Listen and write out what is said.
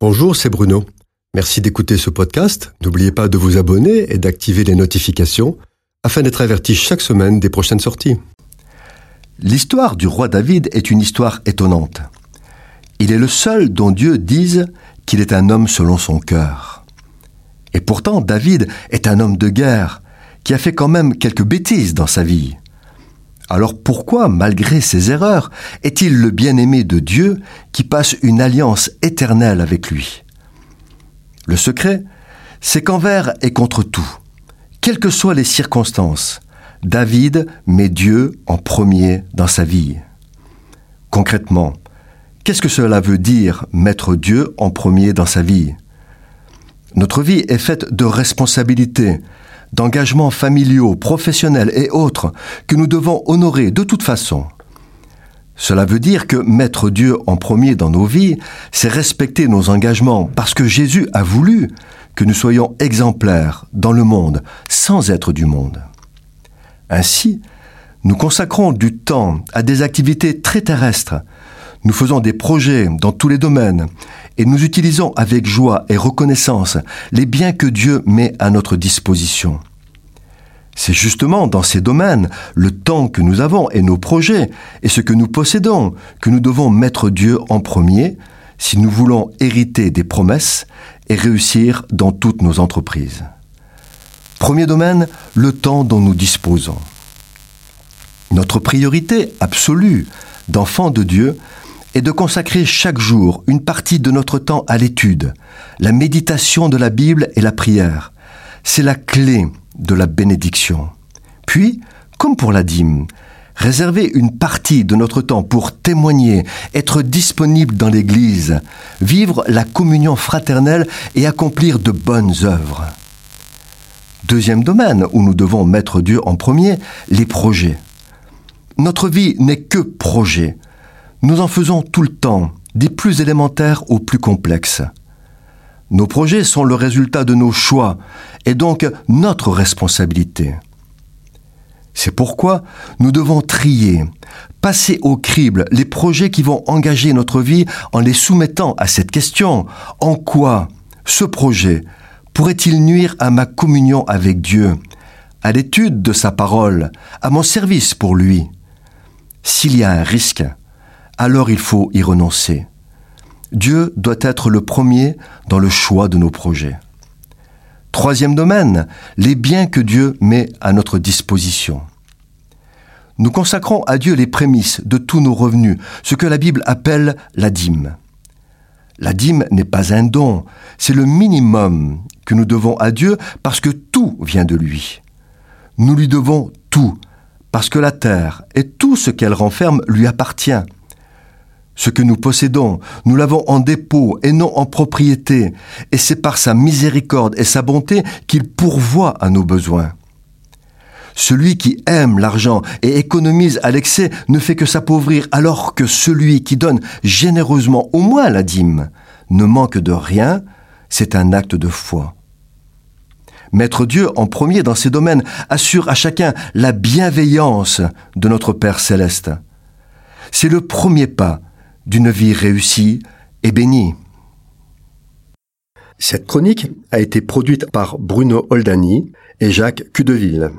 Bonjour, c'est Bruno. Merci d'écouter ce podcast. N'oubliez pas de vous abonner et d'activer les notifications afin d'être averti chaque semaine des prochaines sorties. L'histoire du roi David est une histoire étonnante. Il est le seul dont Dieu dise qu'il est un homme selon son cœur. Et pourtant, David est un homme de guerre qui a fait quand même quelques bêtises dans sa vie. Alors pourquoi, malgré ses erreurs, est-il le bien-aimé de Dieu qui passe une alliance éternelle avec lui? Le secret, c'est qu'envers et contre tout, quelles que soient les circonstances, David met Dieu en premier dans sa vie. Concrètement, qu'est-ce que cela veut dire mettre Dieu en premier dans sa vie? Notre vie est faite de responsabilités, d'engagements familiaux, professionnels et autres que nous devons honorer de toute façon. Cela veut dire que mettre Dieu en premier dans nos vies, c'est respecter nos engagements parce que Jésus a voulu que nous soyons exemplaires dans le monde sans être du monde. Ainsi, nous consacrons du temps à des activités très terrestres. Nous faisons des projets dans tous les domaines et nous utilisons avec joie et reconnaissance les biens que Dieu met à notre disposition. C'est justement dans ces domaines, le temps que nous avons et nos projets et ce que nous possédons, que nous devons mettre Dieu en premier si nous voulons hériter des promesses et réussir dans toutes nos entreprises. Premier domaine, le temps dont nous disposons. Notre priorité absolue d'enfant de Dieu est de consacrer chaque jour une partie de notre temps à l'étude, la méditation de la Bible et la prière. C'est la clé de la bénédiction. Puis, comme pour la dîme, réserver une partie de notre temps pour témoigner, être disponible dans l'Église, vivre la communion fraternelle et accomplir de bonnes œuvres. Deuxième domaine où nous devons mettre Dieu en premier, les projets. Notre vie n'est que projet. Nous en faisons tout le temps, des plus élémentaires aux plus complexes. Nos projets sont le résultat de nos choix et donc notre responsabilité. C'est pourquoi nous devons trier, passer au crible les projets qui vont engager notre vie en les soumettant à cette question. En quoi ce projet pourrait-il nuire à ma communion avec Dieu, à l'étude de sa parole, à mon service pour lui? S'il y a un risque, alors il faut y renoncer. Dieu doit être le premier dans le choix de nos projets. Troisième domaine, les biens que Dieu met à notre disposition. Nous consacrons à Dieu les prémices de tous nos revenus, ce que la Bible appelle la dîme. La dîme n'est pas un don, c'est le minimum que nous devons à Dieu parce que tout vient de lui. Nous lui devons tout, parce que la terre et tout ce qu'elle renferme lui appartient. Ce que nous possédons, nous l'avons en dépôt et non en propriété, et c'est par sa miséricorde et sa bonté qu'il pourvoit à nos besoins. Celui qui aime l'argent et économise à l'excès ne fait que s'appauvrir, alors que celui qui donne généreusement au moins la dîme ne manque de rien, c'est un acte de foi. Mettre Dieu en premier dans ces domaines assure à chacun la bienveillance de notre Père céleste. C'est le premier pas d'une vie réussie et bénie. Cette chronique a été produite par Bruno Oldani et Jacques Cudeville.